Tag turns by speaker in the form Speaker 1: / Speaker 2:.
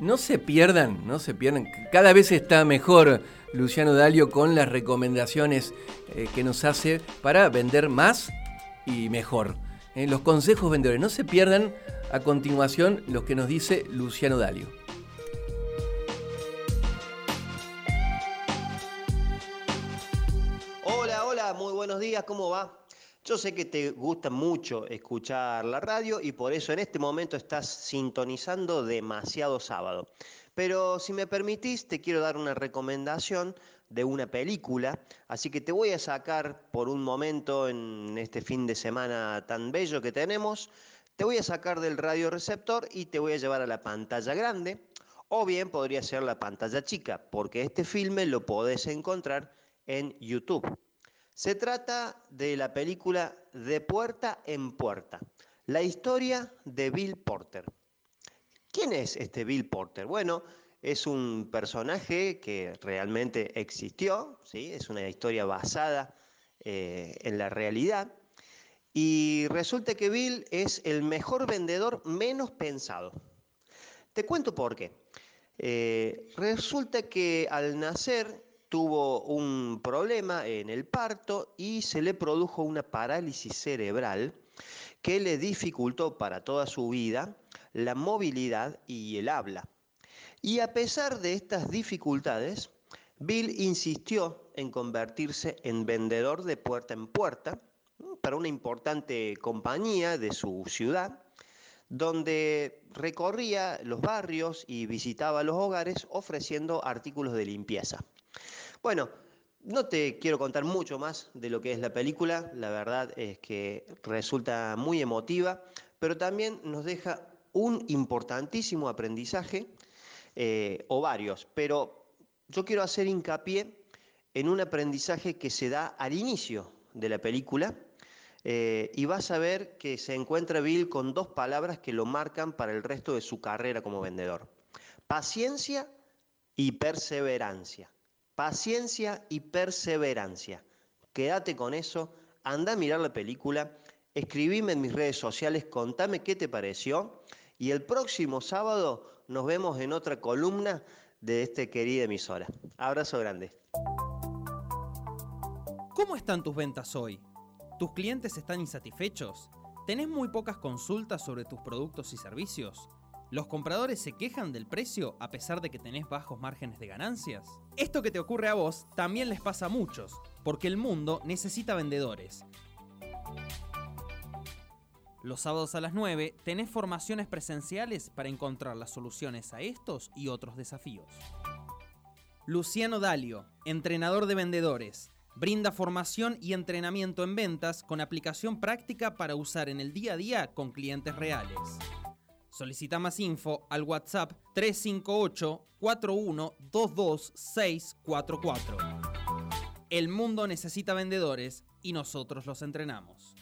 Speaker 1: No se pierdan, no se pierdan. Cada vez está mejor Luciano Dalio con las recomendaciones eh, que nos hace para vender más y mejor. Eh, los consejos vendedores. No se pierdan a continuación los que nos dice Luciano Dalio.
Speaker 2: Hola, hola, muy buenos días, ¿cómo va? Yo sé que te gusta mucho escuchar la radio y por eso en este momento estás sintonizando demasiado sábado. Pero si me permitís, te quiero dar una recomendación de una película, así que te voy a sacar por un momento en este fin de semana tan bello que tenemos, te voy a sacar del radio receptor y te voy a llevar a la pantalla grande, o bien podría ser la pantalla chica, porque este filme lo podés encontrar en YouTube. Se trata de la película De Puerta en Puerta, la historia de Bill Porter. ¿Quién es este Bill Porter? Bueno, es un personaje que realmente existió, ¿sí? es una historia basada eh, en la realidad. Y resulta que Bill es el mejor vendedor menos pensado. Te cuento por qué. Eh, resulta que al nacer tuvo un problema en el parto y se le produjo una parálisis cerebral que le dificultó para toda su vida la movilidad y el habla. Y a pesar de estas dificultades, Bill insistió en convertirse en vendedor de puerta en puerta para una importante compañía de su ciudad, donde recorría los barrios y visitaba los hogares ofreciendo artículos de limpieza. Bueno, no te quiero contar mucho más de lo que es la película, la verdad es que resulta muy emotiva, pero también nos deja un importantísimo aprendizaje, eh, o varios, pero yo quiero hacer hincapié en un aprendizaje que se da al inicio de la película, eh, y vas a ver que se encuentra Bill con dos palabras que lo marcan para el resto de su carrera como vendedor. Paciencia y perseverancia. Paciencia y perseverancia. Quédate con eso, anda a mirar la película, escribime en mis redes sociales, contame qué te pareció y el próximo sábado nos vemos en otra columna de esta querida emisora. Abrazo grande.
Speaker 3: ¿Cómo están tus ventas hoy? ¿Tus clientes están insatisfechos? ¿Tenés muy pocas consultas sobre tus productos y servicios? ¿Los compradores se quejan del precio a pesar de que tenés bajos márgenes de ganancias? Esto que te ocurre a vos también les pasa a muchos, porque el mundo necesita vendedores. Los sábados a las 9 tenés formaciones presenciales para encontrar las soluciones a estos y otros desafíos. Luciano Dalio, entrenador de vendedores, brinda formación y entrenamiento en ventas con aplicación práctica para usar en el día a día con clientes reales. Solicita más info al WhatsApp 358 644 El mundo necesita vendedores y nosotros los entrenamos.